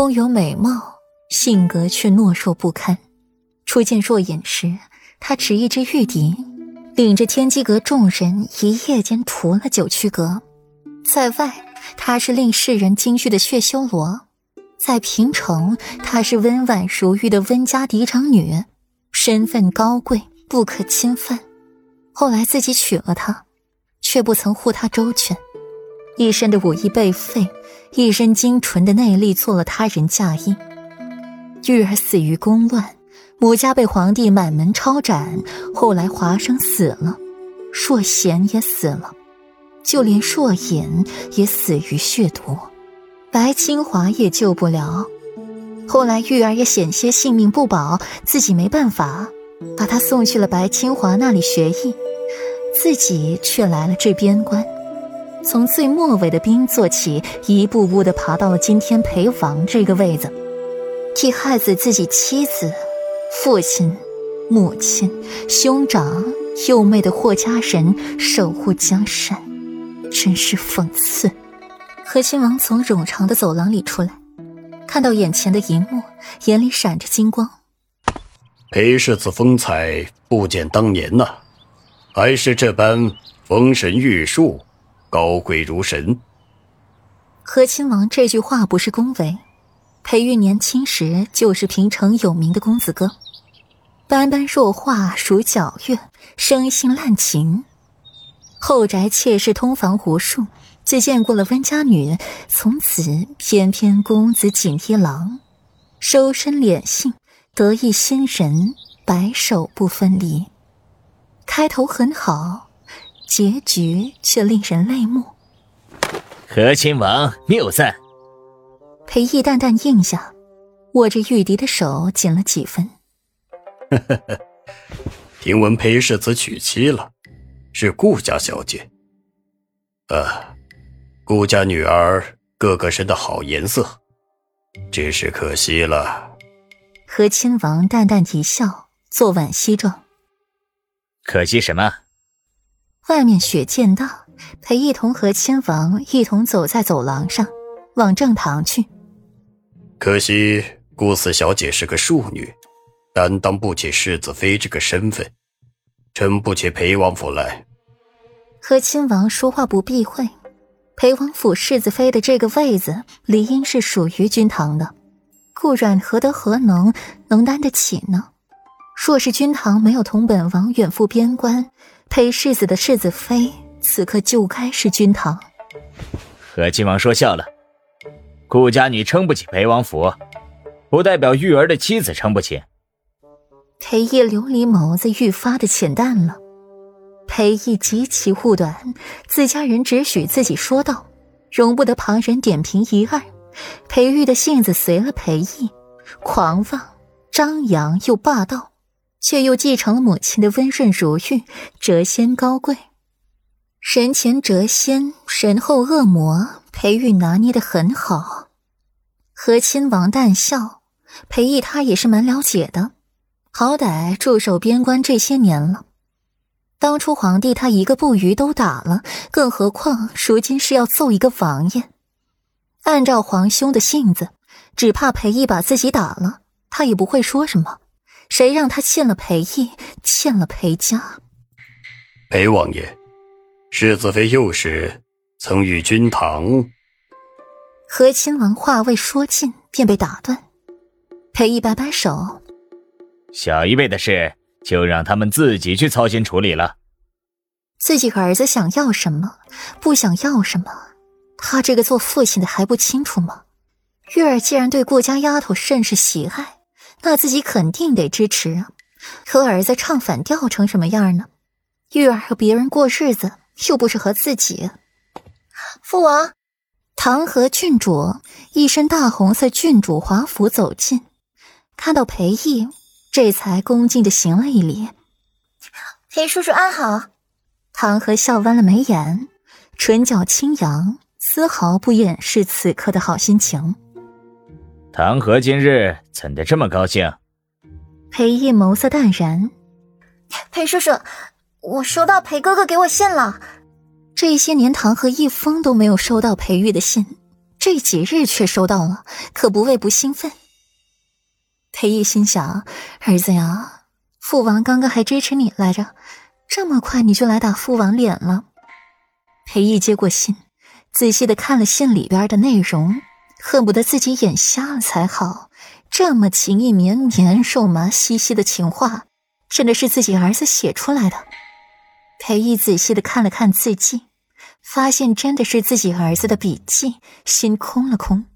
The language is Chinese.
空有美貌，性格却懦弱不堪。初见若隐时，他持一支玉笛，领着天机阁众人一夜间屠了九曲阁。在外，他是令世人惊惧的血修罗；在平城，他是温婉如玉的温家嫡长女，身份高贵，不可侵犯。后来自己娶了她，却不曾护她周全，一身的武艺被废，一身精纯的内力做了他人嫁衣。玉儿死于宫乱。母家被皇帝满门抄斩，后来华生死了，硕贤也死了，就连硕隐也死于血毒，白清华也救不了。后来玉儿也险些性命不保，自己没办法，把他送去了白清华那里学艺，自己却来了这边关，从最末尾的兵做起，一步步的爬到了今天陪王这个位子，替害死自己妻子。父亲、母亲、兄长、幼妹的霍家人守护江山，真是讽刺。何亲王从冗长的走廊里出来，看到眼前的一幕，眼里闪着金光。裴世子风采不减当年呐，还是这般风神玉树，高贵如神。和亲王这句话不是恭维。裴玉年轻时就是平城有名的公子哥，斑斑若画，如皎月，生性滥情。后宅妾室通房无数，既见过了温家女，从此翩翩公子锦衣郎，收身敛性，得意心人，白首不分离。开头很好，结局却令人泪目。和亲王谬赞。裴义淡淡应下，握着玉笛的手紧了几分。呵呵呵，听闻裴世子娶妻了，是顾家小姐。啊，顾家女儿个个生的好颜色，只是可惜了。和亲王淡淡一笑，做惋惜状。可惜什么？外面雪渐大，裴一同和亲王一同走在走廊上，往正堂去。可惜顾四小姐是个庶女，担当不起世子妃这个身份，撑不起裴王府来。和亲王说话不避讳，裴王府世子妃的这个位子理应是属于君堂的，顾阮何德何能能担得起呢？若是君堂没有同本王远赴边关，裴世子的世子妃此刻就该是君堂。和亲王说笑了。顾家女撑不起裴王府，不代表玉儿的妻子撑不起。裴义琉璃眸子愈发的浅淡了。裴义极其护短，自家人只许自己说道，容不得旁人点评一二。裴玉的性子随了裴义，狂妄、张扬又霸道，却又继承了母亲的温润如玉、谪仙高贵。神前谪仙，神后恶魔，裴玉拿捏的很好。和亲王淡笑，裴义他也是蛮了解的，好歹驻守边关这些年了。当初皇帝他一个不虞都打了，更何况如今是要揍一个王爷。按照皇兄的性子，只怕裴义把自己打了，他也不会说什么。谁让他欠了裴义，欠了裴家？裴王爷。世子妃幼时曾与君堂。和亲王话未说尽，便被打断。裴义摆摆手：“小一辈的事，就让他们自己去操心处理了。自己儿子想要什么，不想要什么，他这个做父亲的还不清楚吗？月儿既然对顾家丫头甚是喜爱，那自己肯定得支持啊。和儿子唱反调成什么样呢？玉儿和别人过日子。”又不是和自己。父王，唐河郡主一身大红色郡主华服走近，看到裴义，这才恭敬的行了一礼。裴叔叔安好。唐河笑弯了眉眼，唇角轻扬，丝毫不掩饰此刻的好心情。唐河今日怎的这么高兴？裴义眸色淡然。裴叔叔。我收到裴哥哥给我信了。这些年，唐河一封都没有收到裴玉的信，这几日却收到了，可不为不兴奋。裴义心想：儿子呀，父王刚刚还支持你来着，这么快你就来打父王脸了。裴义接过信，仔细的看了信里边的内容，恨不得自己眼瞎了才好。这么情意绵绵、肉麻兮兮的情话，真的是自己儿子写出来的。裴毅仔细的看了看字迹，发现真的是自己儿子的笔迹，心空了空。